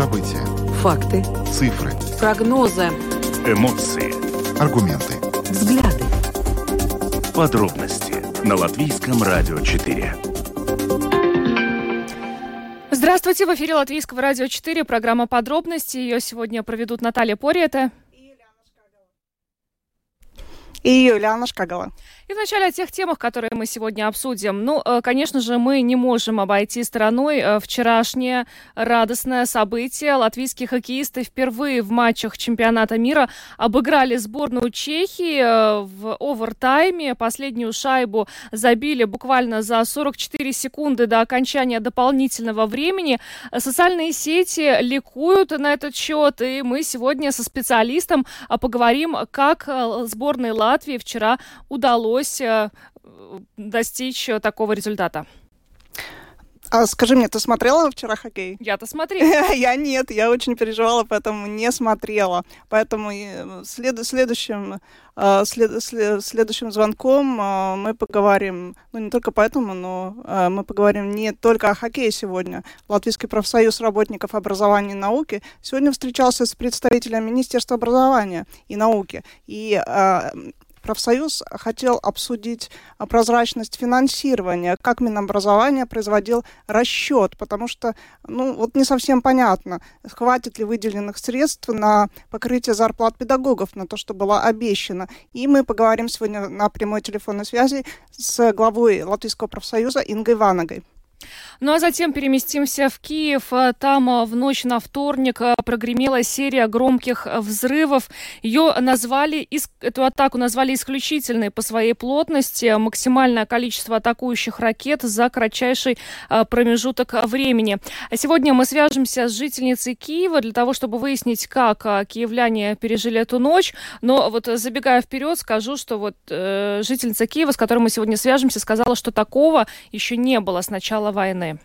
События. Факты. Цифры. Прогнозы. Эмоции. Аргументы. Взгляды. Подробности на Латвийском радио 4. Здравствуйте, в эфире Латвийского радио 4, программа «Подробности». Ее сегодня проведут Наталья Пориета и Юлиана Шкагала. И вначале о тех темах, которые мы сегодня обсудим. Ну, э, конечно же, мы не можем обойти стороной э, вчерашнее радостное событие. Латвийские хоккеисты впервые в матчах чемпионата мира обыграли сборную Чехии э, в овертайме. Последнюю шайбу забили буквально за 44 секунды до окончания дополнительного времени. Социальные сети ликуют на этот счет, и мы сегодня со специалистом поговорим, как сборной Латвии вчера удалось удалось э, достичь э, такого результата? А скажи мне, ты смотрела вчера хоккей? Я-то смотрела. я нет, я очень переживала, поэтому не смотрела. Поэтому э, след, следующим, след, след, следующим звонком мы поговорим, ну не только поэтому, но мы поговорим не только о хоккее сегодня. Латвийский профсоюз работников образования и науки сегодня встречался с представителем Министерства образования и науки. И профсоюз хотел обсудить а, прозрачность финансирования, как Минобразование производил расчет, потому что, ну, вот не совсем понятно, хватит ли выделенных средств на покрытие зарплат педагогов, на то, что было обещано. И мы поговорим сегодня на прямой телефонной связи с главой Латвийского профсоюза Ингой Ванагой. Ну а затем переместимся в Киев. Там э, в ночь на вторник э, прогремела серия громких взрывов. Ее назвали, эту атаку назвали исключительной по своей плотности. Максимальное количество атакующих ракет за кратчайший э, промежуток времени. Сегодня мы свяжемся с жительницей Киева для того, чтобы выяснить, как киевляне пережили эту ночь. Но вот забегая вперед, скажу, что вот э, жительница Киева, с которой мы сегодня свяжемся, сказала, что такого еще не было с начала войны.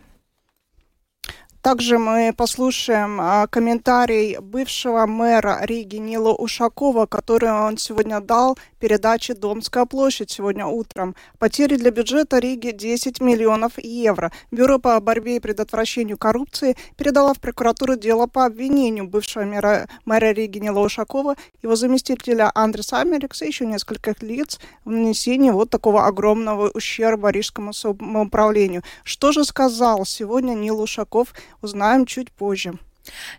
Также мы послушаем а, комментарий бывшего мэра Риги Нила Ушакова, который он сегодня дал передаче «Домская площадь» сегодня утром. Потери для бюджета Риги 10 миллионов евро. Бюро по борьбе и предотвращению коррупции передало в прокуратуру дело по обвинению бывшего мэра, мэра Риги Нила Ушакова, его заместителя Андреса Америкса и еще нескольких лиц в нанесении вот такого огромного ущерба рижскому самоуправлению. Что же сказал сегодня Нил Ушаков узнаем чуть позже.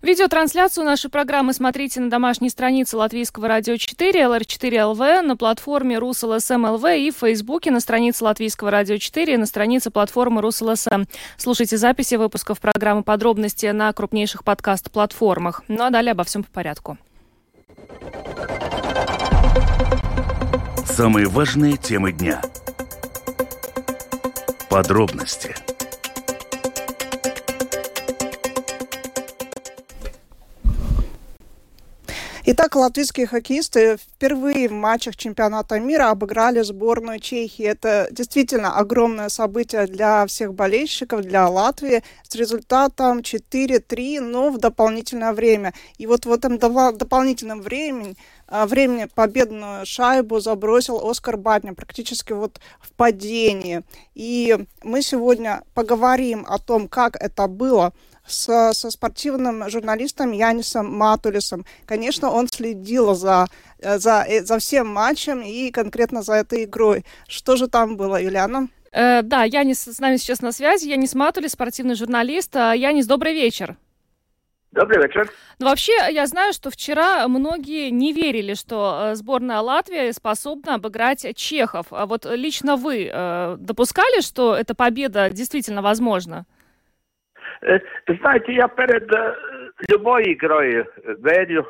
Видеотрансляцию нашей программы смотрите на домашней странице Латвийского радио 4, LR4.lv, на платформе Rus.LSM.lv и в Фейсбуке на странице Латвийского радио 4 и на странице платформы Rus.LSM. Слушайте записи выпусков программы «Подробности» на крупнейших подкаст-платформах. Ну а далее обо всем по порядку. Самые важные темы дня. Подробности – Итак, латвийские хоккеисты впервые в матчах чемпионата мира обыграли сборную Чехии. Это действительно огромное событие для всех болельщиков, для Латвии с результатом 4-3, но в дополнительное время. И вот в этом дополнительном времени а, времени победную шайбу забросил Оскар Батня практически вот в падении. И мы сегодня поговорим о том, как это было с, со спортивным журналистом Янисом Матулисом. Конечно, он следил за, за, за всем матчем и конкретно за этой игрой. Что же там было, Юлиана? Э, да, Янис с нами сейчас на связи. Янис Матулис, спортивный журналист. А, Янис, добрый вечер. Добрый вечер. Ну, вообще, я знаю, что вчера многие не верили, что э, сборная Латвии способна обыграть чехов. А вот лично вы э, допускали, что эта победа действительно возможна? Э, знаете, я перед э, любой игрой верю,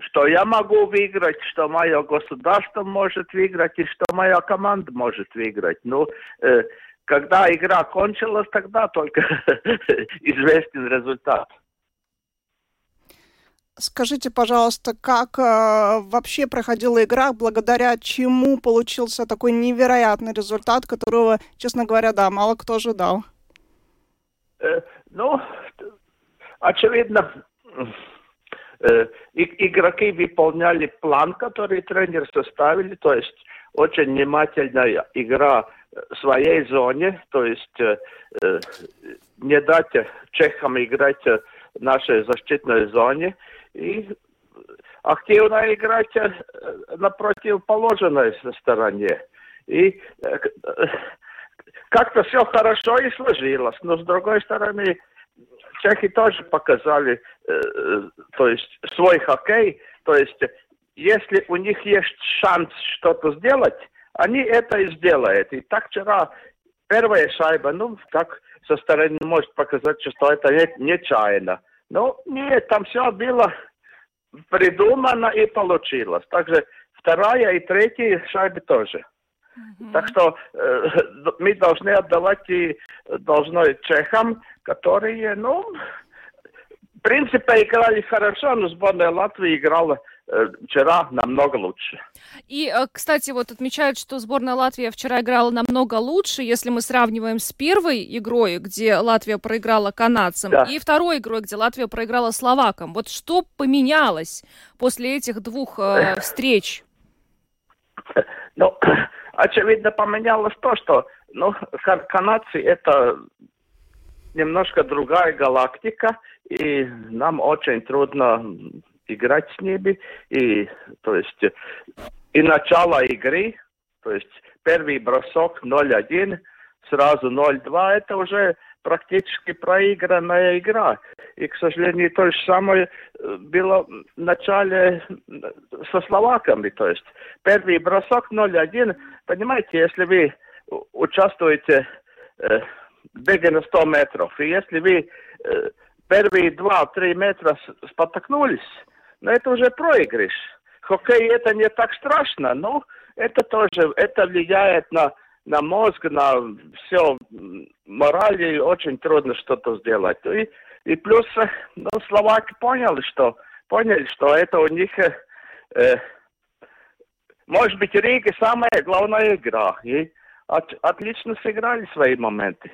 что я могу выиграть, что мое государство может выиграть и что моя команда может выиграть. Ну, э, когда игра кончилась, тогда только известен результат. Скажите, пожалуйста, как э, вообще проходила игра, благодаря чему получился такой невероятный результат, которого, честно говоря, да, мало кто ожидал? Ну, очевидно, э, игроки выполняли план, который тренер составили, то есть очень внимательная игра в своей зоне, то есть э, э не дать чехам играть нашей защитной зоне и активно играть э, на противоположной стороне. И как-то все хорошо и сложилось. Но с другой стороны, чехи тоже показали, то есть свой хоккей, то есть если у них есть шанс что-то сделать, они это и сделают. И так вчера первая шайба, ну, так со стороны может показать, что это не, нечаянно. Но нет, там все было придумано и получилось. Также вторая и третья шайбы тоже. Mm-hmm. Так что э, мы должны отдавать и должны чехам, которые, ну, в принципе, играли хорошо, но сборная Латвии играла Э, вчера намного лучше. И, э, кстати, вот отмечают, что сборная Латвии вчера играла намного лучше, если мы сравниваем с первой игрой, где Латвия проиграла канадцам, да. и второй игрой, где Латвия проиграла словакам. Вот что поменялось после этих двух э, встреч? Ну, очевидно, поменялось то, что ну, канадцы это немножко другая галактика, и нам очень трудно играть с ними. И, то есть, и начало игры, то есть первый бросок 0-1, сразу 0-2, это уже практически проигранная игра. И, к сожалению, то же самое э, было в начале со словаками. То есть первый бросок 0-1. Понимаете, если вы участвуете э, в беге на 100 метров, и если вы э, первые 2-3 метра спотыкнулись, но это уже проигрыш. Хоккей это не так страшно, но это тоже, это влияет на, на мозг, на все морали, очень трудно что-то сделать. И, и плюс, ну, словаки поняли, что, поняли, что это у них, э, может быть, Рига самая главная игра. И от, отлично сыграли свои моменты.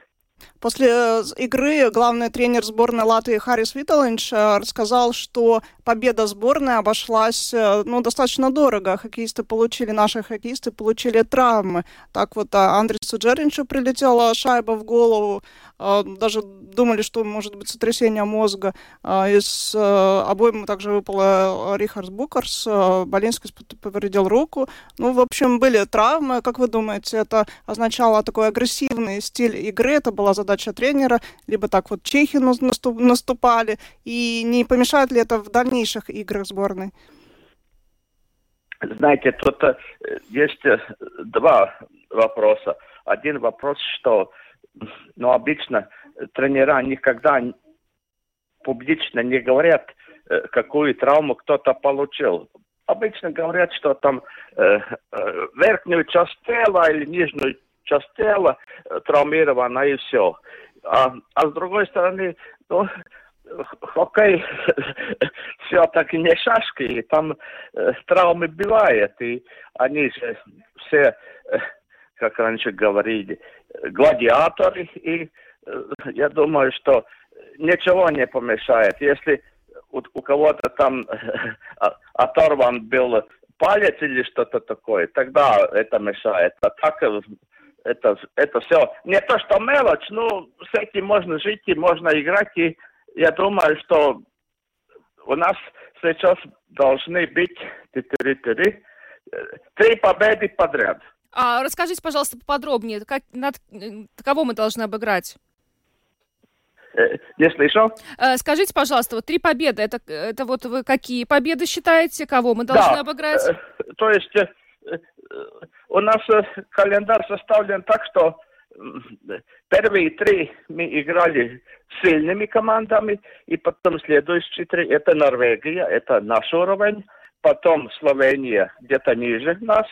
После э, игры главный тренер сборной Латвии Харрис Виталинч э, рассказал, что победа сборной обошлась э, ну, достаточно дорого. Хоккеисты получили, наши хоккеисты получили травмы. Так вот, Андресу Джеринчу прилетела шайба в голову. Даже думали, что может быть сотрясение мозга. Из обоим также выпал Рихард Букарс. Болинский повредил руку. Ну, в общем, были травмы. Как вы думаете, это означало такой агрессивный стиль игры? Это была задача тренера, либо так вот чехи наступали, и не помешает ли это в дальнейших играх сборной? Знаете, тут э, есть э, два вопроса. Один вопрос, что ну, обычно тренера никогда публично не говорят, э, какую травму кто-то получил. Обычно говорят, что там э, э, верхнюю часть тела или нижнюю часть тела э, травмирована и все. А, а с другой стороны, ну, хоккей все-таки не шашки, и там э, травмы бывают, и они же все, э, как раньше говорили, гладиаторы, и э, я думаю, что ничего не помешает. Если у, у кого-то там э, оторван был палец или что-то такое, тогда это мешает. А так э, это, это все не то, что мелочь, но с этим можно жить и можно играть. И я думаю, что у нас сейчас должны быть три победы подряд. А расскажите, пожалуйста, поподробнее, как, над, кого мы должны обыграть? Э, не слышал. Э, скажите, пожалуйста, вот три победы, это, это вот вы какие победы считаете, кого мы должны да. обыграть? Э, то есть у нас календарь составлен так, что первые три мы играли сильными командами, и потом следующие три, это Норвегия, это наш уровень, потом Словения где-то ниже нас,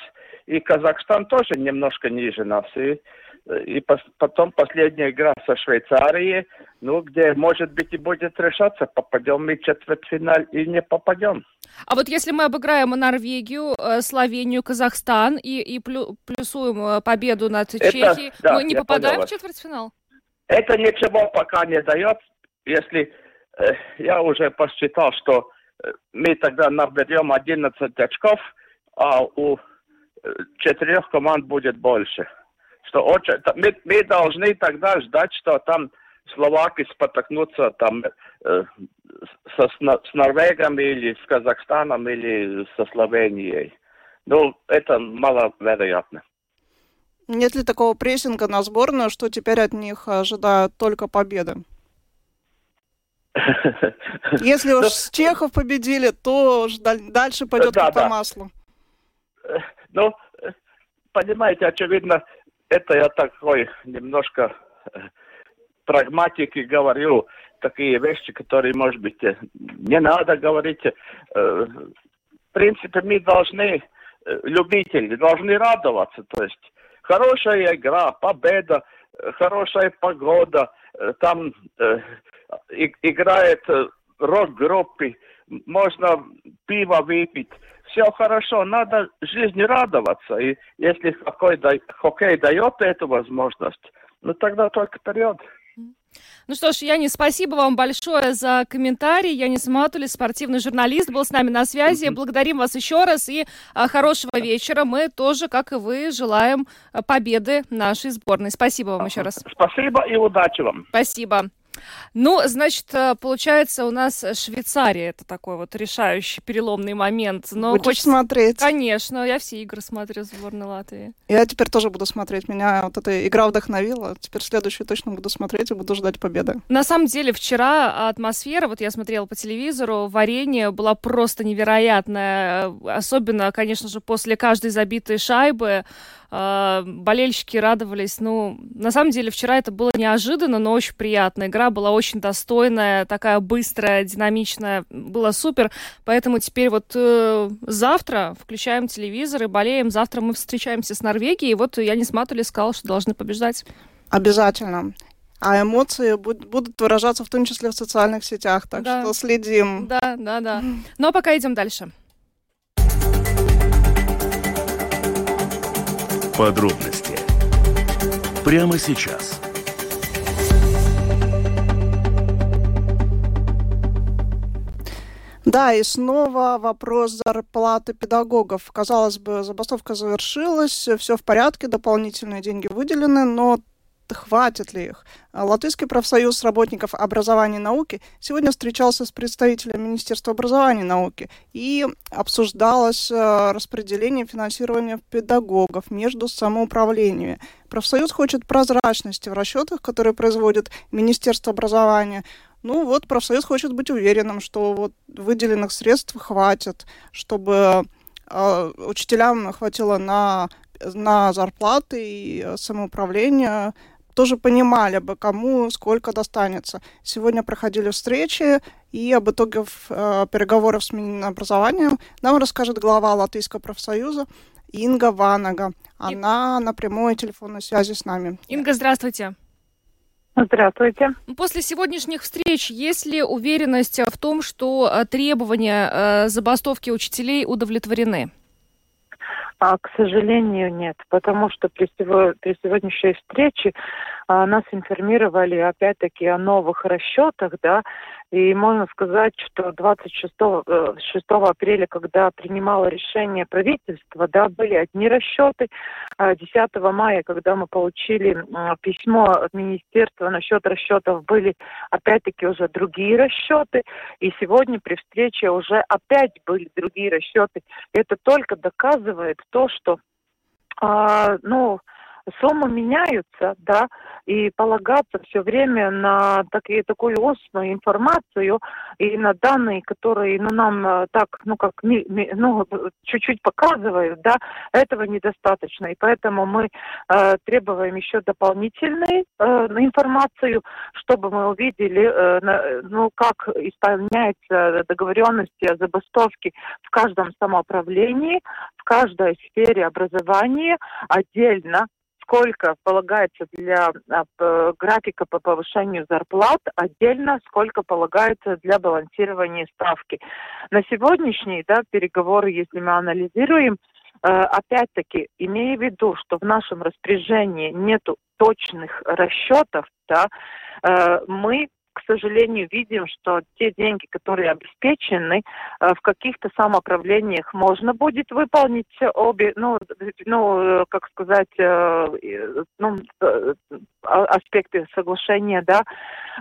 и Казахстан тоже немножко ниже нас, и и потом последняя игра со Швейцарией, ну, где, может быть, и будет решаться, попадем мы в четвертьфинал или не попадем. А вот если мы обыграем Норвегию, э, Словению, Казахстан и, и плюсуем э, победу над это, Чехией, да, мы не попадаем в четвертьфинал? Это ничего пока не дает. Если э, я уже посчитал, что э, мы тогда наберем 11 очков, а у четырех команд будет больше что очень, мы, мы должны тогда ждать, что там Словакии спотыкнуться там э, со, с Норвегами или с Казахстаном или со Словенией. Ну, это маловероятно. Нет ли такого прессинга на сборную, что теперь от них ожидают только победы? Если уж с Чехов победили, то дальше пойдет да, по да. маслу. Ну, понимаете, очевидно, это я такой немножко э, прагматик и говорю такие вещи, которые, может быть, э, не надо говорить. В принципе, мы должны, любители, должны радоваться. То есть хорошая игра, победа, хорошая погода, там играет рок-группы, можно пиво выпить. Все хорошо, надо жизни радоваться. И если хоккей, хоккей дает эту возможность, ну тогда только вперед. Ну что ж, Яни, спасибо вам большое за комментарий. Янис Матулис, спортивный журналист, был с нами на связи. Благодарим вас еще раз и а, хорошего вечера. Мы тоже, как и вы, желаем а, победы нашей сборной. Спасибо вам еще раз. Спасибо и удачи вам. Спасибо. Ну, значит, э, получается, у нас Швейцария это такой вот решающий переломный момент. Но Будешь хочется... смотреть? Конечно, я все игры смотрю сборной Латвии. Я теперь тоже буду смотреть. Меня вот эта игра вдохновила. Теперь следующую точно буду смотреть и буду ждать победы. На самом деле, вчера атмосфера, вот я смотрела по телевизору, варенье была просто невероятная. Особенно, конечно же, после каждой забитой шайбы э, болельщики радовались. Ну, на самом деле, вчера это было неожиданно, но очень приятно. Игра была очень достойная, такая быстрая, динамичная, было супер. Поэтому теперь вот э, завтра включаем телевизор и болеем. Завтра мы встречаемся с Норвегией. И вот я не смотрели, сказал, что должны побеждать. Обязательно. А эмоции будут выражаться в том числе в социальных сетях, так да. что следим. Да, да, да. Но пока идем дальше. Подробности прямо сейчас. Да, и снова вопрос зарплаты педагогов. Казалось бы, забастовка завершилась, все в порядке, дополнительные деньги выделены, но хватит ли их? Латвийский профсоюз работников образования и науки сегодня встречался с представителем Министерства образования и науки и обсуждалось э, распределение финансирования педагогов между самоуправлениями. Профсоюз хочет прозрачности в расчетах, которые производит Министерство образования. Ну вот профсоюз хочет быть уверенным, что вот выделенных средств хватит, чтобы э, учителям хватило на на зарплаты и самоуправление тоже понимали бы, кому сколько достанется. Сегодня проходили встречи, и об итогах э, переговоров с Минобразованием нам расскажет глава Латвийского профсоюза Инга Ванага. Она на прямой телефонной связи с нами. Инга, здравствуйте. Здравствуйте. После сегодняшних встреч есть ли уверенность в том, что э, требования э, забастовки учителей удовлетворены? А, к сожалению, нет, потому что при, при сегодняшней встрече нас информировали опять-таки о новых расчетах, да, и можно сказать, что 26 6 э, апреля, когда принимало решение правительство, да, были одни расчеты. 10 а мая, когда мы получили письмо от министерства насчет расчетов, были опять-таки уже другие расчеты. И сегодня при встрече уже опять были другие расчеты. Это только доказывает то, что а, ну, суммы меняются, да, и полагаться все время на такие, такую устную информацию и на данные, которые ну, нам э, так, ну, как, ну, чуть-чуть показывают, да, этого недостаточно. И поэтому мы э, требуем еще дополнительной э, информацию, чтобы мы увидели, э, на, ну, как исполняется договоренности о забастовке в каждом самоуправлении, в каждой сфере образования отдельно сколько полагается для а, графика по повышению зарплат, отдельно сколько полагается для балансирования ставки. На сегодняшние да, переговоры, если мы анализируем, э, опять-таки, имея в виду, что в нашем распоряжении нет точных расчетов, да, э, мы к сожалению, видим, что те деньги, которые обеспечены, в каких-то самоуправлениях можно будет выполнить обе, ну, ну как сказать, ну, а, аспекты соглашения, да,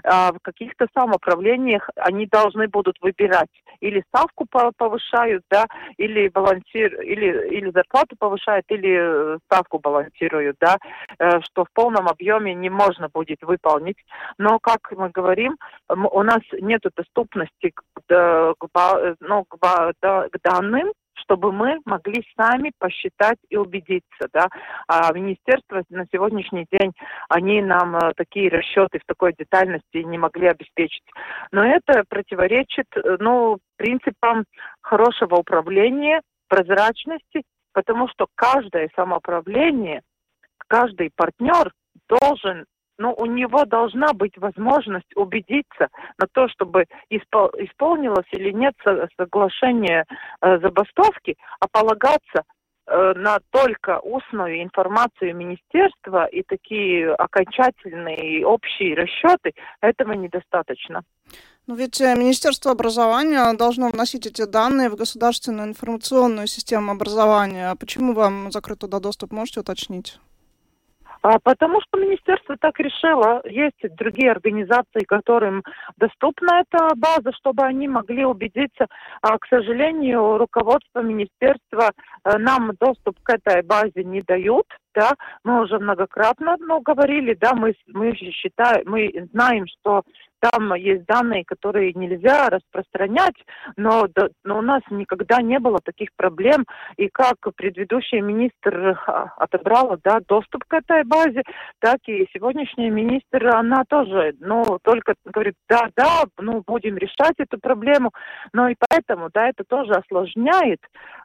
а в каких-то самоуправлениях они должны будут выбирать или ставку повышают, да, или балансир, или, или зарплату повышают, или ставку балансируют, да, э, что в полном объеме не можно будет выполнить. Но, как мы говорим, у нас нет доступности к, к, ну, к, к данным, чтобы мы могли сами посчитать и убедиться, да. А министерство на сегодняшний день, они нам э, такие расчеты в такой детальности не могли обеспечить. Но это противоречит, э, ну, принципам хорошего управления, прозрачности, потому что каждое самоуправление, каждый партнер должен но у него должна быть возможность убедиться на то, чтобы испол исполнилось или нет соглашение э, забастовки, а полагаться э, на только устную информацию министерства и такие окончательные общие расчеты, этого недостаточно. Но ведь э, Министерство образования должно вносить эти данные в государственную информационную систему образования. Почему вам закрыт туда доступ, можете уточнить? А, потому что министерство так решило. Есть другие организации, которым доступна эта база, чтобы они могли убедиться. А, к сожалению, руководство министерства а, нам доступ к этой базе не дают да, мы уже многократно ну, говорили, да, мы, мы считаем, мы знаем, что там есть данные, которые нельзя распространять, но, да, но у нас никогда не было таких проблем. И как предыдущий министр а, отобрала да, доступ к этой базе, так и сегодняшний министр, она тоже, ну, только говорит, да, да, ну, будем решать эту проблему. Но и поэтому, да, это тоже осложняет,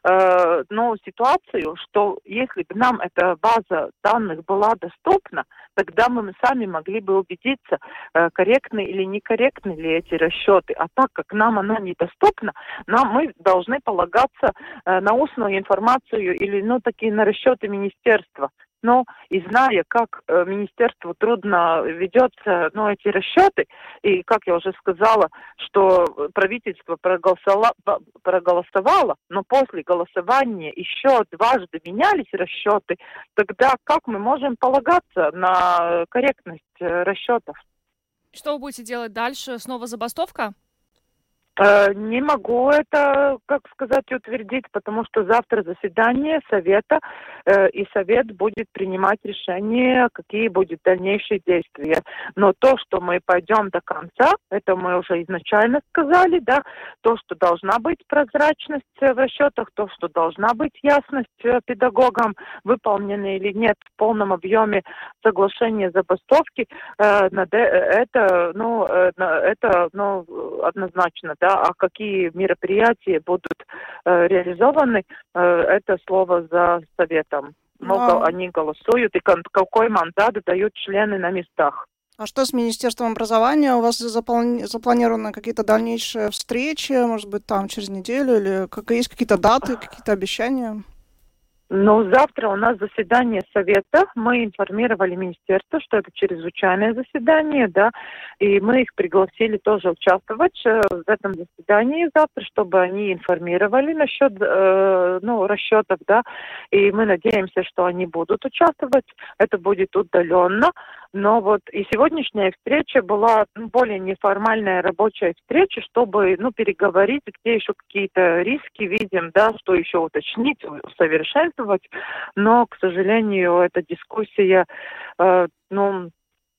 э, ну, ситуацию, что если бы нам эта база данных была доступна, тогда мы сами могли бы убедиться, э, корректны или некорректны ли эти расчеты. А так как нам она недоступна, нам мы должны полагаться э, на устную информацию или ну такие на расчеты министерства. Но и зная, как э, министерству трудно ведется ну, эти расчеты, и как я уже сказала, что правительство проголосовало, проголосовало, но после голосования еще дважды менялись расчеты, тогда как мы можем полагаться на корректность э, расчетов? Что вы будете делать дальше? Снова забастовка? Э, не могу это, как сказать, утвердить, потому что завтра заседание совета, э, и совет будет принимать решение, какие будут дальнейшие действия. Но то, что мы пойдем до конца, это мы уже изначально сказали, да, то, что должна быть прозрачность в расчетах, то, что должна быть ясность э, педагогам, выполнены или нет в полном объеме соглашения забастовки, это, ну, это, ну, однозначно, да, да, а какие мероприятия будут э, реализованы, э, это слово за советом. Но а... они голосуют, и какой мандат дают члены на местах. А что с Министерством образования? У вас заплани... запланированы какие-то дальнейшие встречи, может быть, там через неделю, или как... есть какие-то даты, какие-то обещания? Ну, завтра у нас заседание совета. Мы информировали министерство, что это чрезвычайное заседание, да, и мы их пригласили тоже участвовать э, в этом заседании завтра, чтобы они информировали насчет, э, ну, расчетов, да, и мы надеемся, что они будут участвовать. Это будет удаленно, но вот и сегодняшняя встреча была ну, более неформальная рабочая встреча, чтобы, ну, переговорить, где еще какие-то риски видим, да, что еще уточнить, усовершенствовать но, к сожалению, эта дискуссия, э, ну,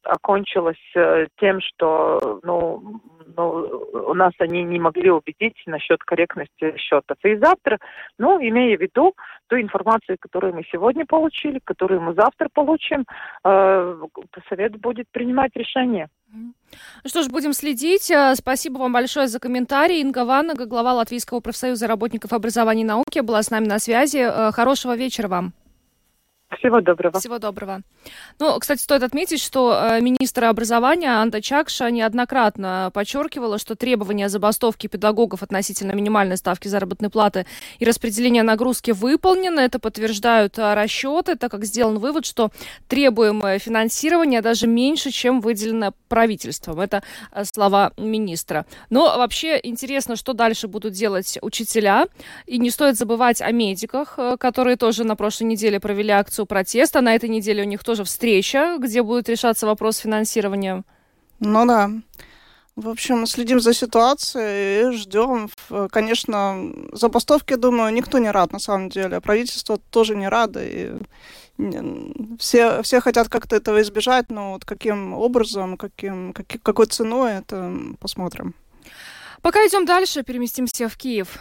окончилась э, тем, что ну, ну, у нас они не могли убедить насчет корректности счетов. И завтра, ну, имея в виду ту информацию, которую мы сегодня получили, которую мы завтра получим, э, совет будет принимать решение. Ну что ж, будем следить. Э, спасибо вам большое за комментарий. Инга Ваннага, глава Латвийского профсоюза работников образования и науки, была с нами на связи. Э, хорошего вечера вам. Всего доброго. Всего доброго. Ну, кстати, стоит отметить, что э, министр образования Анда Чакша неоднократно подчеркивала, что требования забастовки педагогов относительно минимальной ставки заработной платы и распределения нагрузки выполнены. Это подтверждают э, расчеты, так как сделан вывод, что требуемое финансирование даже меньше, чем выделено правительством. Это э, слова министра. Но вообще интересно, что дальше будут делать учителя. И не стоит забывать о медиках, которые тоже на прошлой неделе провели акцию протеста. На этой неделе у них тоже встреча, где будет решаться вопрос финансирования. Ну да. В общем, следим за ситуацией и ждем. Конечно, забастовки, думаю, никто не рад на самом деле. Правительство тоже не радо. И все, все хотят как-то этого избежать, но вот каким образом, каким, как, какой ценой, это посмотрим. Пока идем дальше, переместимся в Киев.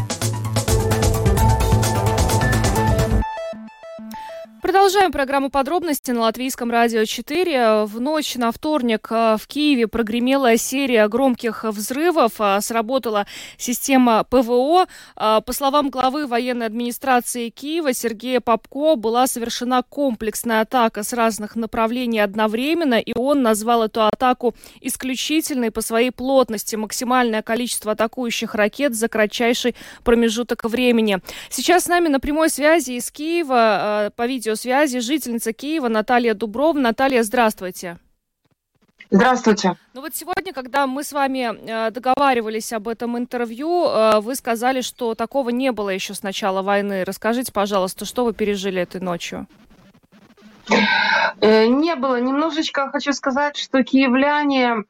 Продолжаем программу подробности на Латвийском радио 4. В ночь на вторник э, в Киеве прогремела серия громких взрывов. Э, сработала система ПВО. Э, по словам главы военной администрации Киева Сергея Попко, была совершена комплексная атака с разных направлений одновременно, и он назвал эту атаку исключительной по своей плотности. Максимальное количество атакующих ракет за кратчайший промежуток времени. Сейчас с нами на прямой связи из Киева по видео связи жительница Киева Наталья Дубров. Наталья, здравствуйте. Здравствуйте. Ну вот сегодня, когда мы с вами э, договаривались об этом интервью, э, вы сказали, что такого не было еще с начала войны. Расскажите, пожалуйста, что вы пережили этой ночью? Э, не было. Немножечко хочу сказать, что киевляне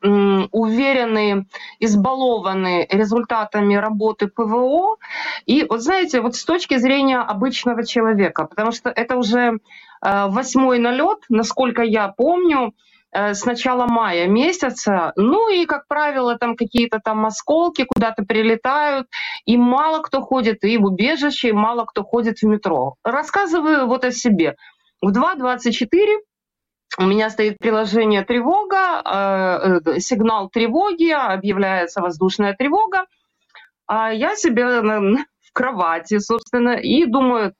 уверены, избалованы результатами работы ПВО. И вот знаете, вот с точки зрения обычного человека, потому что это уже э, восьмой налет, насколько я помню, э, с начала мая месяца. Ну и, как правило, там какие-то там осколки куда-то прилетают, и мало кто ходит и в убежище, и мало кто ходит в метро. Рассказываю вот о себе. В 2.24 у меня стоит приложение тревога, э, э, сигнал тревоги, объявляется воздушная тревога. А я себе в кровати, собственно, и думаю.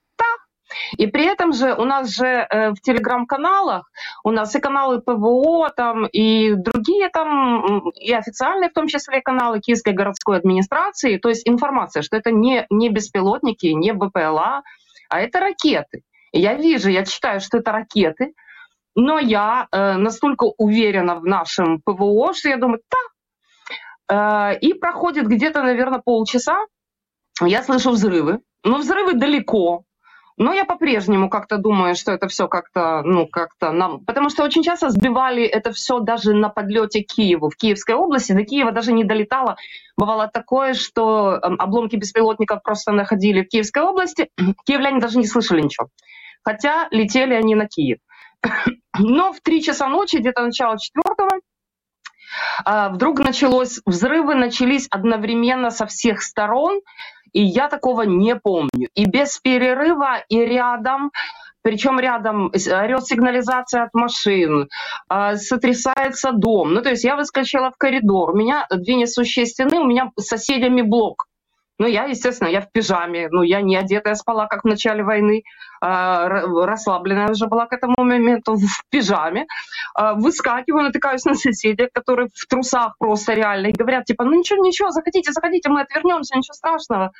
И при этом же у нас же э, в телеграм-каналах, у нас и каналы ПВО, там, и другие там, и официальные в том числе каналы Киевской городской администрации, то есть информация, что это не, не беспилотники, не БПЛА, а это ракеты. Я вижу, я читаю, что это ракеты, но я э, настолько уверена в нашем ПВО, что я думаю, да. Э, и проходит где-то, наверное, полчаса, я слышу взрывы. Но взрывы далеко, но я по-прежнему как-то думаю, что это все как-то, ну, как-то нам... Потому что очень часто сбивали это все даже на подлете к Киеву. В Киевской области до Киева даже не долетало. Бывало такое, что эм, обломки беспилотников просто находили в Киевской области. Киевляне даже не слышали ничего хотя летели они на Киев. Но в 3 часа ночи, где-то начало четвертого, а, вдруг началось, взрывы начались одновременно со всех сторон, и я такого не помню. И без перерыва, и рядом, причем рядом орет сигнализация от машин, а, сотрясается дом. Ну, то есть я выскочила в коридор, у меня две несущие стены, у меня с соседями блок. Ну, я, естественно, я в пижаме, ну, я не одетая спала, как в начале войны, а, расслабленная уже была к этому моменту в пижаме. А, выскакиваю, натыкаюсь на соседей, которые в трусах просто реально, и говорят, типа, ну, ничего, ничего, заходите, заходите, мы отвернемся, ничего страшного.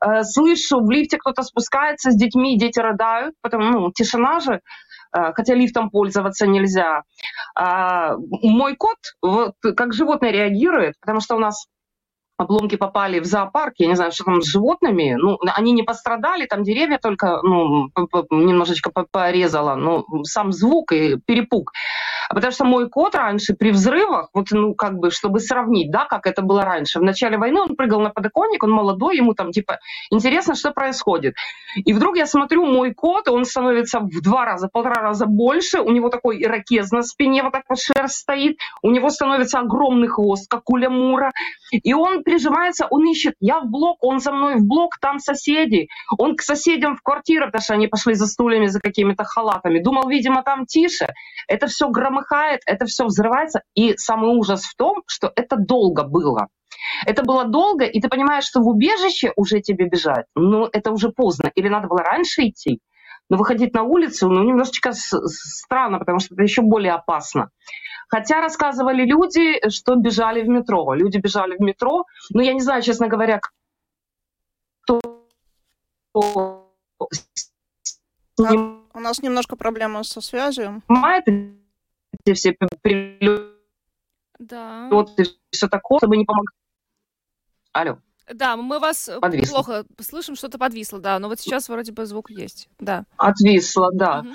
А, слышу, в лифте кто-то спускается с детьми, дети рыдают, потому, ну, тишина же хотя лифтом пользоваться нельзя. мой кот вот, как животное реагирует, потому что у нас обломки попали в зоопарк, я не знаю, что там с животными, ну, они не пострадали, там деревья только, ну, немножечко порезало, но сам звук и перепуг. А потому что мой кот раньше при взрывах, вот, ну, как бы, чтобы сравнить, да, как это было раньше, в начале войны он прыгал на подоконник, он молодой, ему там, типа, интересно, что происходит. И вдруг я смотрю, мой кот, он становится в два раза, полтора раза больше, у него такой ирокез на спине, вот так вот шерсть стоит, у него становится огромный хвост, как у лемура, и он прижимается, он ищет, я в блок, он за мной в блок, там соседи, он к соседям в квартиру, потому что они пошли за стульями, за какими-то халатами, думал, видимо, там тише, это все громыхает, это все взрывается, и самый ужас в том, что это долго было. Это было долго, и ты понимаешь, что в убежище уже тебе бежать, ну, это уже поздно. Или надо было раньше идти, но выходить на улицу, ну, немножечко странно, потому что это еще более опасно. Хотя рассказывали люди, что бежали в метро. Люди бежали в метро. Но я не знаю, честно говоря, кто... У нас немножко проблема со связью. Понимает эти все прилеты, Да. все такое, чтобы не помогать. Алло. Да, мы вас э, Подвисло. плохо слышим, что-то подвисло, да, но вот сейчас вроде бы звук есть, да. Отвисла, да. Мгм.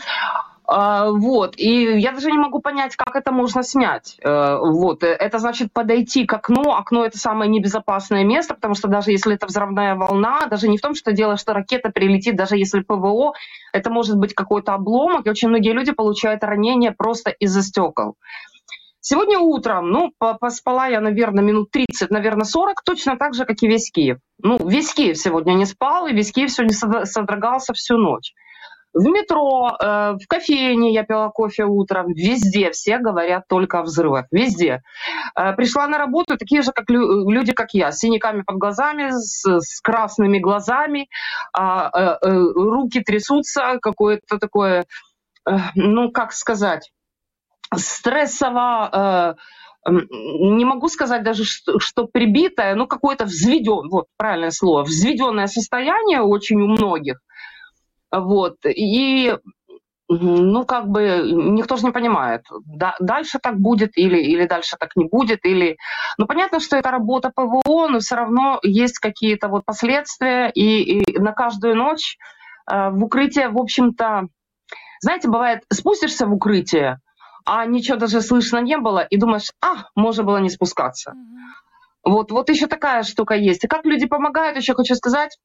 А, вот, и я даже не могу понять, как это можно снять. Э, вот, э, это значит подойти к окну. Окно это самое небезопасное место, потому что даже если это взрывная волна, даже не в том, что дело, что ракета прилетит, даже если ПВО, это может быть какой-то обломок, и очень многие люди получают ранения просто из-за стекол. Сегодня утром, ну, по- поспала я, наверное, минут 30, наверное, 40, точно так же, как и весь Киев. Ну, весь Киев сегодня не спал, и весь Киев сегодня содр- содрогался всю ночь. В метро, э, в кофейне я пила кофе утром, везде все говорят только о взрывах, везде. Э, пришла на работу, такие же как лю- люди, как я, с синяками под глазами, с, с красными глазами, а, э, руки трясутся, какое-то такое, ну, как сказать, стрессово, не могу сказать даже, что, что прибитое, ну, какое-то взведен, вот правильное слово, взведенное состояние очень у многих. Вот. И ну, как бы, никто же не понимает, да, дальше так будет или, или дальше так не будет, или... Ну, понятно, что это работа ПВО, но все равно есть какие-то вот последствия, и, и на каждую ночь э, в укрытие, в общем-то, знаете, бывает, спустишься в укрытие, а ничего даже слышно не было, и думаешь, а, можно было не спускаться. Вот, вот еще такая штука есть. И как люди помогают, еще хочу сказать,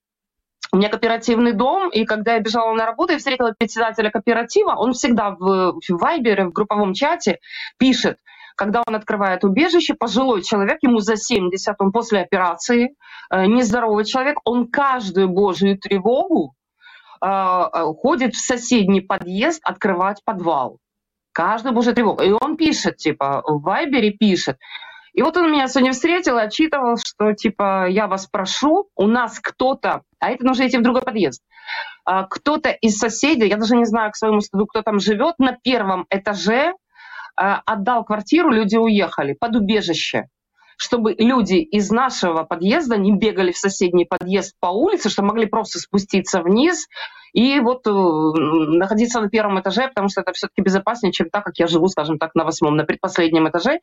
у меня кооперативный дом, и когда я бежала на работу и встретила председателя кооператива, он всегда в, Вайбере, в групповом чате пишет, когда он открывает убежище, пожилой человек, ему за 70, он после операции, э, нездоровый человек, он каждую божью тревогу э, э, ходит в соседний подъезд открывать подвал. Каждую божью тревогу. И он пишет, типа, в Вайбере пишет, и вот он меня сегодня встретил отчитывал, что типа я вас прошу, у нас кто-то, а это нужно идти в другой подъезд, а, кто-то из соседей, я даже не знаю к своему стыду, кто там живет, на первом этаже а, отдал квартиру, люди уехали под убежище чтобы люди из нашего подъезда не бегали в соседний подъезд по улице, что могли просто спуститься вниз и вот э, находиться на первом этаже, потому что это все-таки безопаснее, чем так, как я живу, скажем так, на восьмом, на предпоследнем этаже.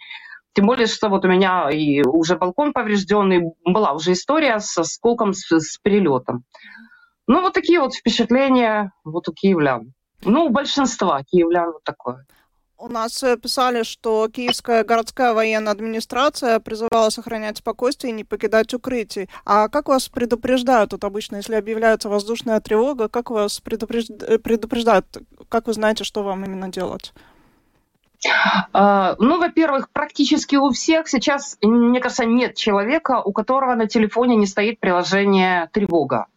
Тем более, что вот у меня и уже балкон поврежденный, была уже история со сколком, с, с перелетом. Ну, вот такие вот впечатления вот у киевлян. Ну, у большинства киевлян вот такое. У нас э, писали, что Киевская городская военная администрация призывала сохранять спокойствие и не покидать укрытий. А как вас предупреждают? Вот обычно, если объявляется воздушная тревога, как вас предупреж- предупреждают? Как вы знаете, что вам именно делать? А, Ну, во-первых, практически у всех сейчас, мне кажется, нет человека, у которого на телефоне не стоит приложение «Тревога».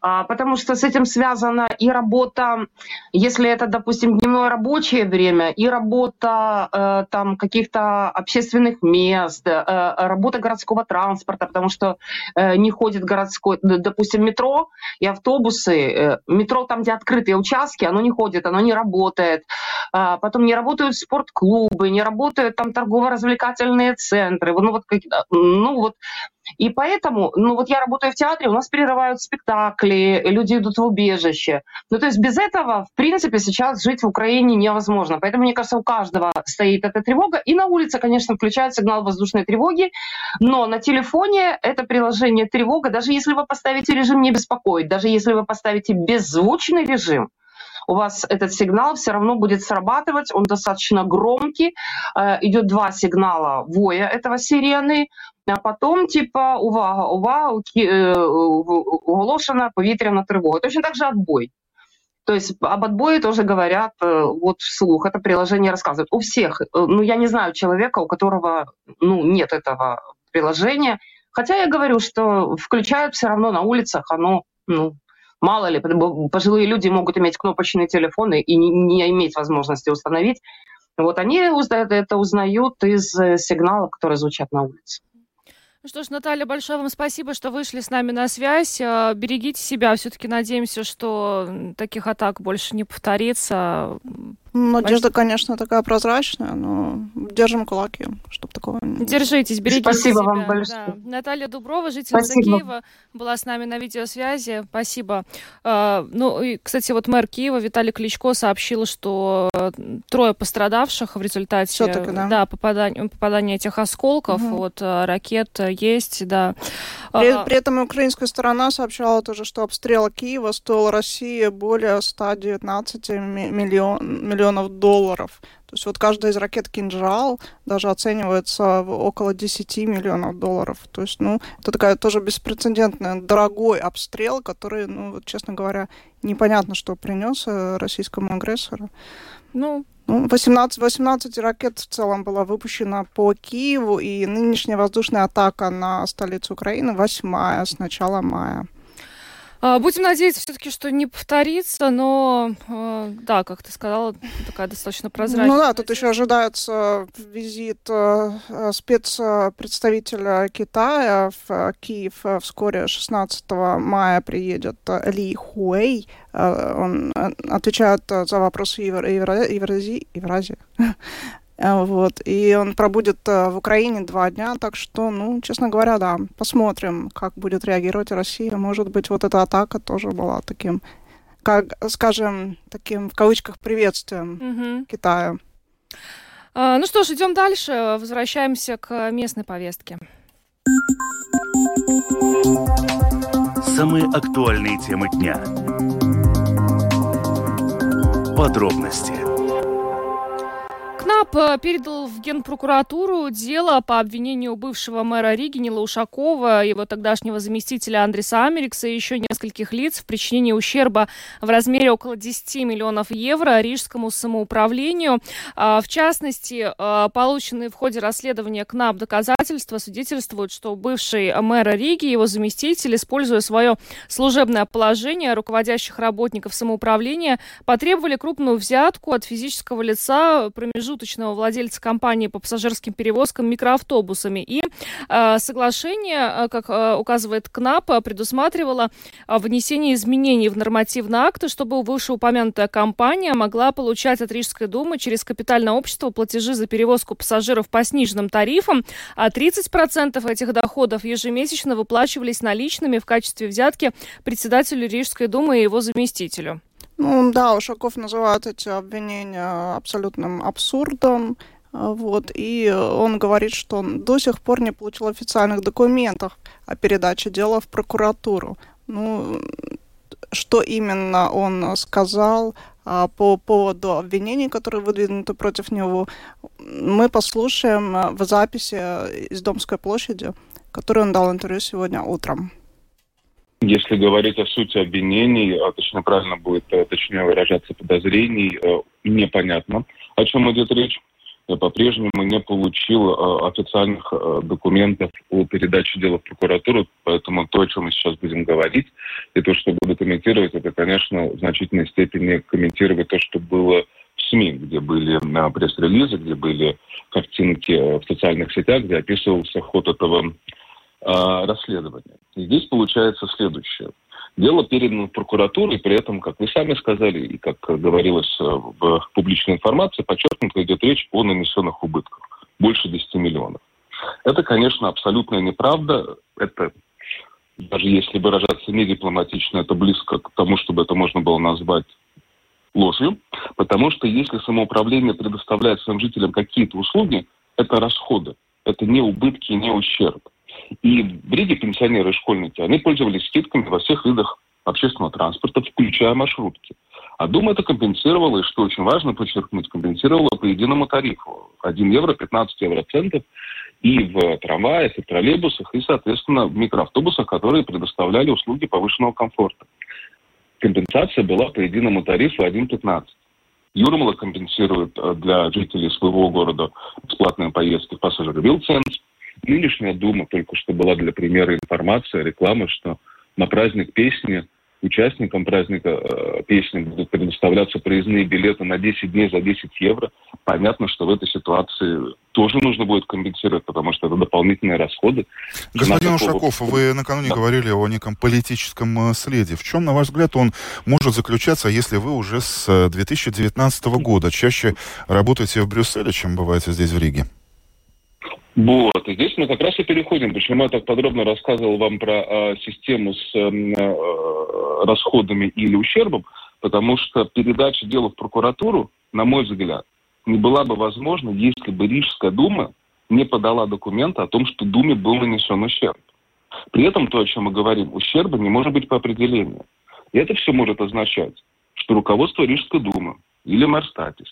А, Потому что с этим связана и работа, если это, допустим, дневное рабочее время, и работа э, там каких-то общественных мест, э, работа городского транспорта, потому что э, не ходит городской, допустим, метро и автобусы. Метро там, где открытые участки, оно не ходит, оно не работает. А, Потом не работают спортклубы, не работают там торгово-развлекательные центры. Ну вот, ну вот и поэтому, ну вот я работаю в театре, у нас перерывают спектакли, люди идут в убежище. Ну то есть без этого, в принципе, сейчас жить в Украине невозможно. Поэтому, мне кажется, у каждого стоит эта тревога. И на улице, конечно, включают сигнал воздушной тревоги, но на телефоне это приложение тревога, даже если вы поставите режим не беспокоить, даже если вы поставите беззвучный режим, у вас этот сигнал все равно будет срабатывать, он достаточно громкий, Э, идет два сигнала воя этого сирены, а потом, типа, увага, увага, оголошена повітряна тривога. Точно так же отбой. То есть об отбое тоже говорят э, вот вслух, это приложение рассказывает. У всех, э, ну я не знаю человека, у которого ну, нет этого приложения. Хотя я говорю, что включают все равно на улицах, оно, ну, мало ли, пожилые люди могут иметь кнопочные телефоны и не, не иметь возможности установить. Вот они это узнают из э, сигналов, которые звучат на улице. Ну что ж, Наталья, большое вам спасибо, что вышли с нами на связь. Э, берегите себя. Все-таки надеемся, что таких атак больше не повторится. Надежда, конечно, такая прозрачная, но держим кулаки, чтобы такого не Держитесь, берегите Спасибо себя. вам большое. Да. Наталья Дуброва, жительница Спасибо. Киева, была с нами на видеосвязи. Спасибо. А, Ну и, кстати, вот мэр Киева Виталий Кличко сообщил, что э, трое пострадавших в результате Всё-таки, да? попадания, попадания этих осколков Мгм. от э, ракет э, есть, да. При, А, при этом украинская сторона сообщала тоже, что обстрел Киева стоил России более 119 ми- миллион, миллионов долларов. То есть вот каждая из ракет «Кинжал» даже оценивается в около 10 миллионов долларов. То есть, ну, это такая тоже беспрецедентный, дорогой обстрел, который, ну, вот, честно говоря, непонятно, что принес э, российскому агрессору. Ну, Ну, 18, 18 ракет в целом было выпущено по Киеву, и нынешняя воздушная атака на столицу Украины восьмая с начала мая. А, будем надеяться все-таки, что не повторится, но э, да, как ты сказала, такая достаточно прозрачная. Ну да, тут еще ожидается визит э, э, спецпредставителя Китая в э, Киев. Вскоре, 16 мая, приедет Ли Хуэй. Он отвечает за вопросы Евро- Евразии. Евразии. Э, Вот. И он пробудет э, в Украине два дня, так что, ну, честно говоря, да, посмотрим, как будет реагировать Россия. Может быть, вот эта атака тоже была таким, как, скажем, таким в кавычках приветствием Мгм. Китаю. А, Ну что ж, идем дальше. Возвращаемся к местной повестке. Самые актуальные темы дня. Подробности. КНАП э, передал в Генпрокуратуру дело по обвинению бывшего мэра Риги Нила Ушакова, его тогдашнего заместителя Андреса Америкса и еще нескольких лиц в причинении ущерба в размере около 10 миллионов евро рижскому самоуправлению. А, В частности, э, полученные в ходе расследования КНАП доказательства свидетельствуют, что бывший мэр Риги и его заместитель, используя свое служебное положение руководящих работников самоуправления, потребовали крупную взятку от физического лица промежуточного владельца компании по пассажирским перевозкам микроавтобусами. И э, соглашение, э, как э, указывает КНАП, предусматривало э, внесение изменений в нормативные акты, чтобы вышеупомянутая компания могла получать от Рижской думы через капитальное общество платежи за перевозку пассажиров по сниженным тарифам, а 30% этих доходов ежемесячно выплачивались наличными в качестве взятки председателю Рижской думы и его заместителю. Ну да, Ушаков называет эти обвинения абсолютным абсурдом. Вот, и он говорит, что он до сих пор не получил официальных документов о передаче дела в прокуратуру. Ну, что именно он сказал а, по поводу обвинений, которые выдвинуты против него, мы послушаем а, в записи из Домской площади, которую он дал интервью сегодня утром. Если говорить о сути обвинений, а точно правильно будет, э, точнее выражаться подозрений, э, непонятно, о чем идет речь. Я по-прежнему не получил э, официальных документов о передаче дела в прокуратуру, поэтому то, о чем мы сейчас будем говорить, и то, что буду комментировать, это, конечно, в значительной степени комментировать то, что было в СМИ, где были пресс-релизы, где были картинки в социальных сетях, где описывался ход этого расследования. И здесь получается следующее. Дело передано в прокуратуру, и при этом, как вы сами сказали, и как говорилось э, в публичной информации, подчеркнуто идет речь о нанесенных убытках. Больше 10 миллионов. Это, конечно, абсолютная неправда. Это, даже если выражаться не дипломатично, это близко к тому, чтобы это можно было назвать ложью. Потому что если самоуправление предоставляет своим жителям какие-то услуги, это расходы. Это не убытки, не ущерб. И в Риге пенсионеры и школьники, они пользовались скидками во всех видах общественного транспорта, включая маршрутки. А Дума это компенсировала, и что очень важно подчеркнуть, компенсировала по единому тарифу. 1 евро 15 евроцентов и в трамваях, и в троллейбусах, и, соответственно, в микроавтобусах, которые предоставляли услуги повышенного комфорта. Компенсация была по единому тарифу 1,15. Юрмала компенсирует э, для жителей своего города бесплатные поездки в пассажиры Вилценс. Нынешняя Дума только что была для примера информация, рекламы, что на праздник песни участникам праздника э, песни будут предоставляться проездные билеты на 10 дней за 10 евро. Понятно, что в этой ситуации тоже нужно будет компенсировать, потому что это дополнительные расходы. Господин Ушаков, вы накануне да. говорили о неком политическом э, следе. В чем, на ваш взгляд, он может заключаться, если вы уже с 2019 э, года чаще работаете в Брюсселе, чем бываете здесь в Риге? Вот, и здесь мы как раз и переходим, почему я так подробно рассказывал вам про э, систему с эм, э, расходами или ущербом, потому что передача дела в прокуратуру, на мой взгляд, не была бы возможна, если бы Рижская дума не подала документы о том, что Думе был нанесен ущерб. При этом то, о чем мы говорим, ущерба не может быть по определению. И это все может означать, что руководство Рижской думы, или мэр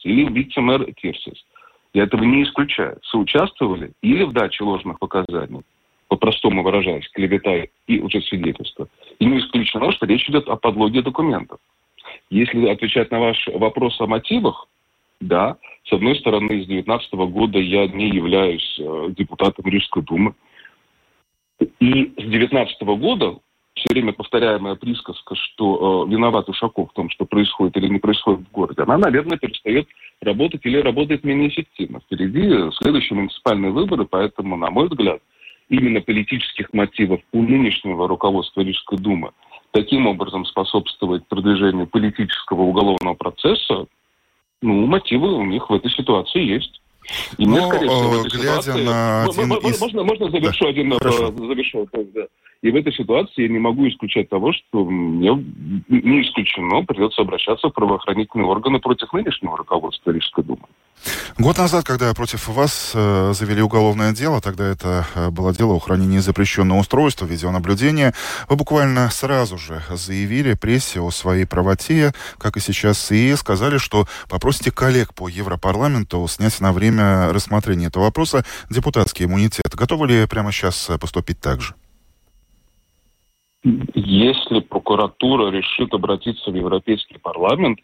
или вице-мэр Кирсис – я этого не исключаю, соучаствовали или в даче ложных показаний, по-простому выражаясь, клевета и лжесвидетельства. И не исключено, что речь идет о подлоге документов. Если отвечать на ваш вопрос о мотивах, да, с одной стороны, с 2019 года я не являюсь э, депутатом Рижской думы. И с 2019 года все время повторяемая присказка, что э, виноват Ушаков в том, что происходит или не происходит в городе, она, наверное, перестает работать или работает менее эффективно. Впереди следующие муниципальные выборы, поэтому, на мой взгляд, именно политических мотивов у нынешнего руководства Рижской думы таким образом способствовать продвижению политического уголовного процесса, ну, мотивы у них в этой ситуации есть. И мне, скорее всего, в этой глядя ситуации... на один из... Можно, можно завершу да. один... Э, Хорошо. Завершу, да. И в этой ситуации я не могу исключать того, что мне не исключено придется обращаться в правоохранительные органы против нынешнего руководства Рижской думы. Год назад, когда против вас э, завели уголовное дело, тогда это э, было дело о хранении запрещенного устройства видеонаблюдения, вы буквально сразу же заявили прессе о своей правоте, как и сейчас, и сказали, что попросите коллег по Европарламенту снять на время рассмотрения этого вопроса депутатский иммунитет. Готовы ли прямо сейчас поступить так же? Если прокуратура решит обратиться в Европейский парламент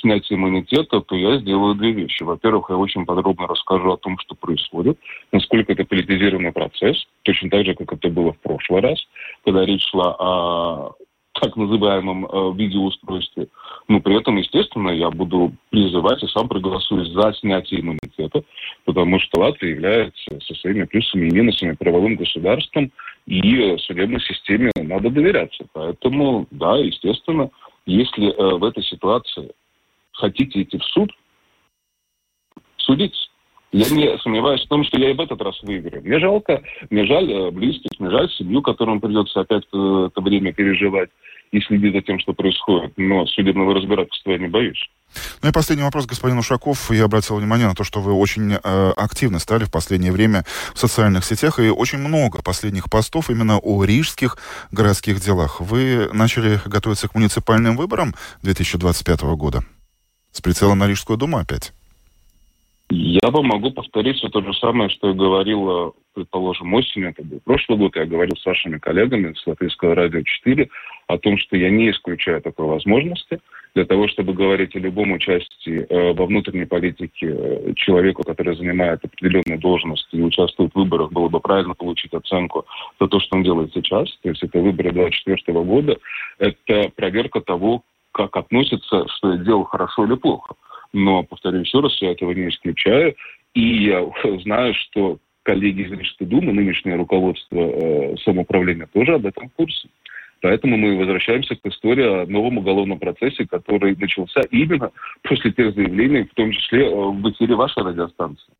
снятии иммунитета, то я сделаю две вещи. Во-первых, я очень подробно расскажу о том, что происходит, насколько это политизированный процесс, точно так же, как это было в прошлый раз, когда речь шла о так называемом э, видеоустройстве. Но при этом, естественно, я буду призывать и сам проголосую за снятие иммунитета, потому что Латвия является со своими плюсами и минусами правовым государством, и судебной системе надо доверяться. Поэтому, да, естественно, если э, в этой ситуации хотите идти в суд, судитесь. Я не сомневаюсь в том, что я и в этот раз выиграю. Мне жалко, мне жаль э, близких, мне жаль семью, которым придется опять э, это время переживать и следить за тем, что происходит. Но судебного разбирательства я не боюсь. Ну и последний вопрос, господин Ушаков. Я обратил внимание на то, что вы очень э, активно стали в последнее время в социальных сетях, и очень много последних постов именно о рижских городских делах. Вы начали готовиться к муниципальным выборам 2025 года? С прицелом на Рижскую думу опять? Я вам могу повторить все то же самое, что я говорил, предположим, осенью, это был прошлый год, я говорил с вашими коллегами с Латвийского радио 4 о том, что я не исключаю такой возможности для того, чтобы говорить о любом участии э, во внутренней политике э, человеку, который занимает определенную должность и участвует в выборах, было бы правильно получить оценку за то, что он делает сейчас. То есть это выборы 2024 года. Это проверка того, как относится, что я делал хорошо или плохо. Но, повторю еще раз, я этого не исключаю. И я знаю, что коллеги из Рижской думы, нынешнее руководство э, самоуправления тоже об этом в курсе. Поэтому мы возвращаемся к истории о новом уголовном процессе, который начался именно после тех заявлений, в том числе э, в эфире вашей радиостанции.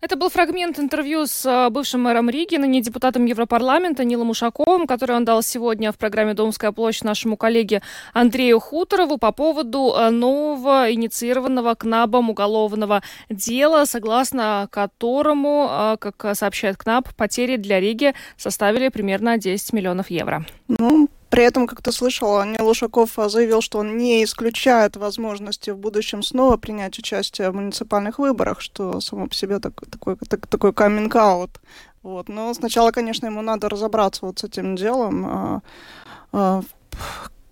Это был фрагмент интервью с э, бывшим мэром Риги, ныне депутатом Европарламента Нилом Ушаковым, который он дал сегодня в программе «Домская площадь» нашему коллеге Андрею Хуторову по поводу э, нового инициированного КНАБом уголовного дела, согласно которому, э, как сообщает КНАБ, потери для Риги составили примерно 10 миллионов евро. Ну, при этом, как ты слышала, Нил Ушаков заявил, что он не исключает возможности в будущем снова принять участие в муниципальных выборах, что само по себе так, такой, так, такой каминг-аут. Вот. Но сначала, конечно, ему надо разобраться вот с этим делом. А, а,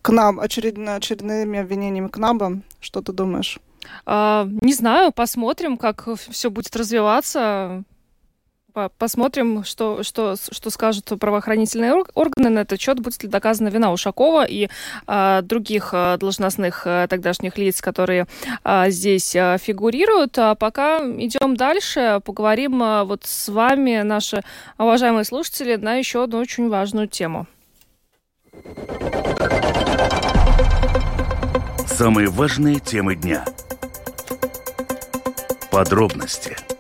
КНАБ, очередно, очередными обвинениями КНАБа. Что ты думаешь? А, не знаю, посмотрим, как все будет развиваться посмотрим, что, что, что скажут правоохранительные органы на этот счет, будет ли доказана вина Ушакова и э, других э, должностных э, тогдашних лиц, которые э, здесь э, фигурируют. А пока идем дальше, поговорим э, вот с вами, наши уважаемые слушатели, на еще одну очень важную тему. Самые важные темы дня. Подробности – А,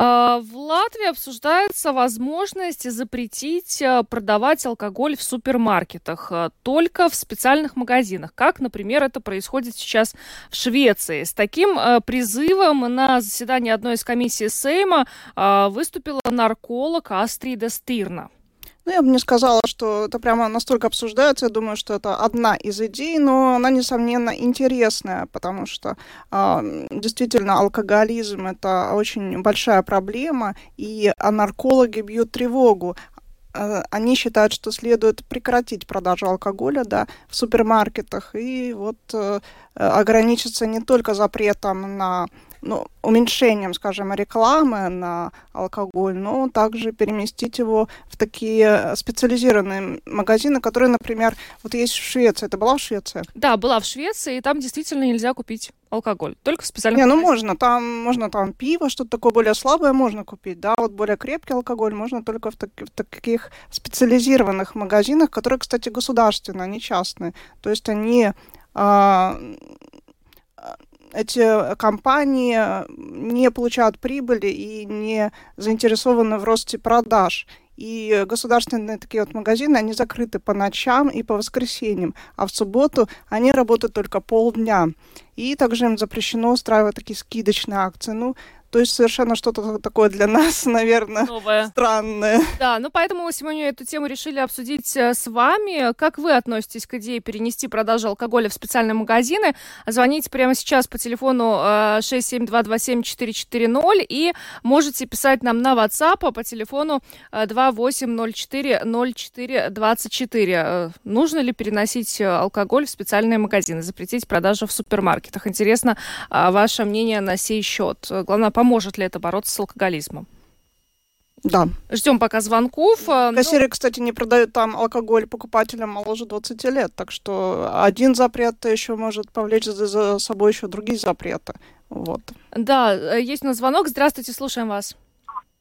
в Латвии обсуждается возможность запретить э, продавать алкоголь в супермаркетах э, только в специальных магазинах, как, например, это происходит сейчас в Швеции. С таким э, призывом на заседании одной из комиссий Сейма выступила нарколог Астрида Стирна. Ну, я бы не сказала, что это прямо настолько обсуждается. Я думаю, что это одна из идей, но она, несомненно, интересная, потому что э, действительно алкоголизм – это очень большая проблема, и наркологи бьют тревогу а, они считают, что следует прекратить продажу алкоголя да, в супермаркетах и вот э, ограничиться не только запретом на ну, уменьшением, скажем, рекламы на алкоголь, но также переместить его в такие специализированные магазины, которые, например, вот есть в Швеции. Это была в Швеции? Да, была в Швеции, и там действительно нельзя купить алкоголь, только в специальных Не, ну можно, там можно там пиво, что-то такое более слабое можно купить, да, вот более крепкий алкоголь можно только в, так, в таких специализированных магазинах, которые, кстати, государственные, а не частные. То есть они а, эти компании не получают прибыли и не заинтересованы в росте продаж. И государственные такие вот магазины, они закрыты по ночам и по воскресеньям, а в субботу они работают только полдня. И также им запрещено устраивать такие скидочные акции. Ну, то есть совершенно что-то такое для нас, наверное, Новое. странное. Да, ну поэтому мы сегодня эту тему решили обсудить э, с вами. Как вы относитесь к идее перенести продажу алкоголя в специальные магазины? Звоните прямо сейчас по телефону 67227-440 э, и можете писать нам на WhatsApp по телефону 2804-0424. Э, нужно ли переносить алкоголь в специальные магазины, запретить продажу в супермаркетах? Интересно ваше мнение на сей счет. Главное, Поможет ли это бороться с алкоголизмом? Да. Ждем пока звонков. Э, Кассиры, ну... кстати, не продают там алкоголь покупателям моложе 20 лет, так что один запрет еще может повлечь за собой еще другие запреты. Вот. Да, э, есть у нас звонок. Здравствуйте, слушаем вас.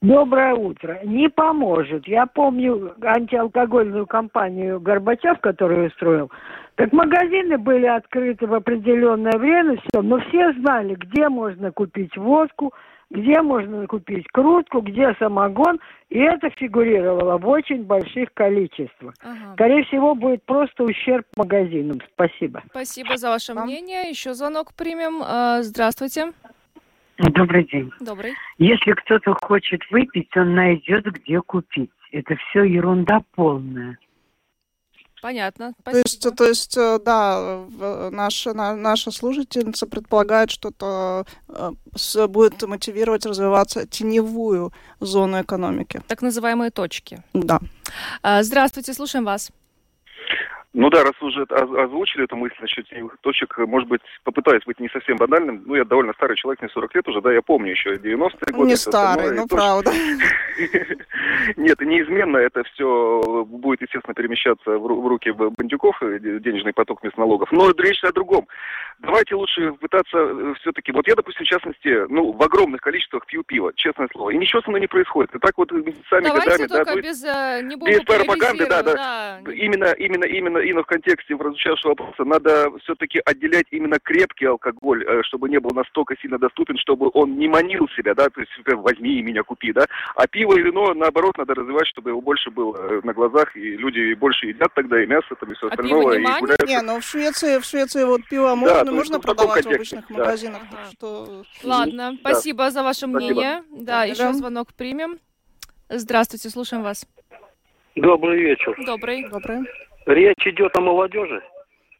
Доброе утро. Не поможет. Я помню антиалкогольную кампанию Горбачев, которую устроил. Так магазины были открыты в определенное время, все, но все знали, где можно купить водку, где можно купить крутку, где самогон, и это фигурировало в очень больших количествах. Ага. Скорее всего, будет просто ущерб магазинам. Спасибо. Спасибо за ваше мнение. Еще звонок примем. А, здравствуйте. Добрый день. Добрый. Если кто-то хочет выпить, он найдет, где купить. Это все ерунда полная. Понятно. Спасибо. То есть, то есть, э, да, наша, наша служительница предполагает, что это э, будет мотивировать развиваться теневую зону экономики. Так называемые точки. Да. А, здравствуйте, слушаем вас. Ну да, раз уже озвучили эту мысль насчет теневых точек, может быть, попытаюсь быть не совсем банальным. Ну, я довольно старый человек, мне 40 лет уже, да, я помню еще 90-е годы. Не старый, ну правда. Нет, неизменно это все будет, естественно, перемещаться в руки бандюков, э, денежный поток вместо налогов. Но речь о другом. Давайте лучше пытаться э, все-таки... Вот я, допустим, в частности, ну, в огромных количествах пью пиво, честное слово, и ничего со мной не происходит. И так вот сами Давайте годами... только да, без, э, без пропаганды, да. да. Именно, именно, именно именно в контексте прозвучавшего вопроса надо все-таки отделять именно крепкий алкоголь, э, чтобы не был настолько сильно доступен, чтобы он не манил себя, да, то есть возьми меня, купи, да, а пиво и вино, наоборот, надо развивать, чтобы его больше было э, на глазах, и люди больше едят тогда, и мясо, там, и все а остальное. Пиво не, и гуляют. не, ну в Швеции, в Швеции вот пиво можно, да, можно продавать в, в обычных да. магазинах. Ага. Что... Ладно, да. спасибо за ваше спасибо. мнение. Да, еще звонок примем. Здравствуйте, слушаем вас. Добрый вечер. Добрый. Добрый. Речь идет о молодежи?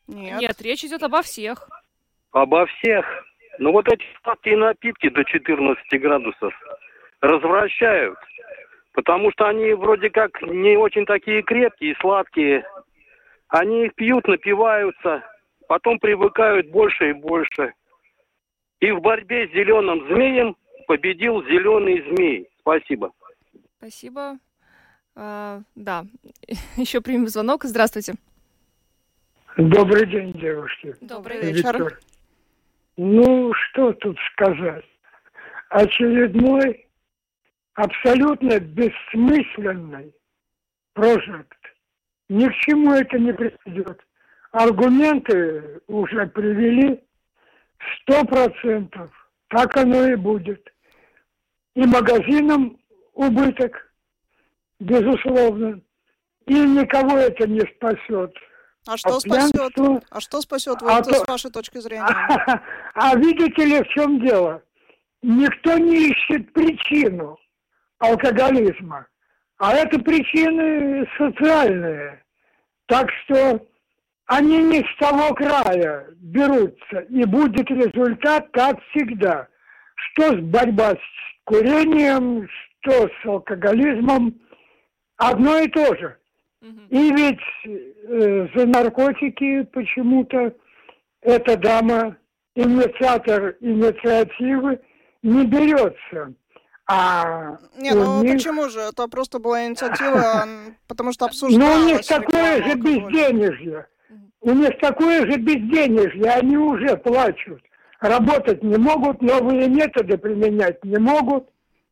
Нет. Нет, речь идет обо всех. Обо всех. Ну вот эти сладкие напитки до 14 градусов развращают. Потому что они вроде как не очень такие крепкие, сладкие. Они их пьют, напиваются, потом привыкают больше и больше. И в борьбе с зеленым змеем победил зеленый змей. Спасибо. Спасибо. А, да, еще примем звонок. Здравствуйте. Добрый день, девушки. Добрый вечер. Виктор. Ну, что тут сказать? Очередной абсолютно бессмысленный прожект. Ни к чему это не приведет. Аргументы уже привели сто процентов. Так оно и будет. И магазинам убыток, безусловно. И никого это не спасет. А что а спасет? А что спасет, вот, а то... с вашей точки зрения? А, а видите ли, в чем дело? Никто не ищет причину алкоголизма. А это причины социальные. Так что они не с того края берутся. И будет результат, как всегда. Что с борьба с курением, что с алкоголизмом. Одно и то же. И ведь э, за наркотики почему-то эта дама, инициатор инициативы, не берется. А не, ну них... почему же? Это просто была инициатива, потому что обсуждалось. Ну, у них такое же безденежье. У них такое же безденежье, они уже плачут. Работать не могут, новые методы применять не могут,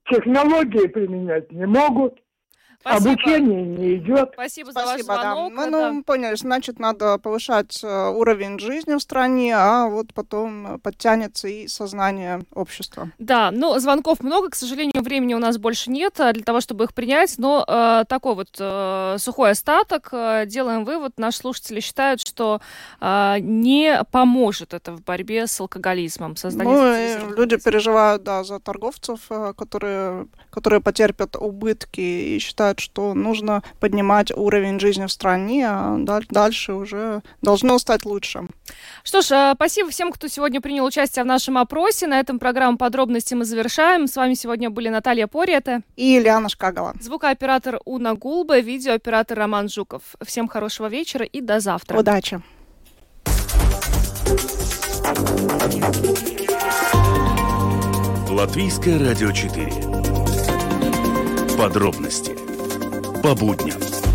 технологии применять не могут. Спасибо. Обучение не идет. Спасибо, за ваш звонок. Да. Мы ну, поняли, значит, надо повышать э, уровень жизни в стране, а вот потом подтянется и сознание общества. Да, ну, звонков много, к сожалению, времени у нас больше нет а, для того, чтобы их принять, но э, такой вот э, сухой остаток. Э, делаем вывод, наши слушатели считают, что э, не поможет это в борьбе с алкоголизмом. Ну, люди переживают, да, за торговцев, э, которые, которые потерпят убытки и считают, считают, что нужно поднимать уровень жизни в стране, а дальше уже должно стать лучше. Что ж, э, спасибо всем, кто сегодня принял участие в нашем опросе. На этом программу подробности мы завершаем. С вами сегодня были Наталья Порета и Ильяна Шкагала. Звукооператор Уна Гулба, видеооператор Роман Жуков. Всем хорошего вечера и до завтра. Удачи. Латвийское радио 4. Подробности по будням.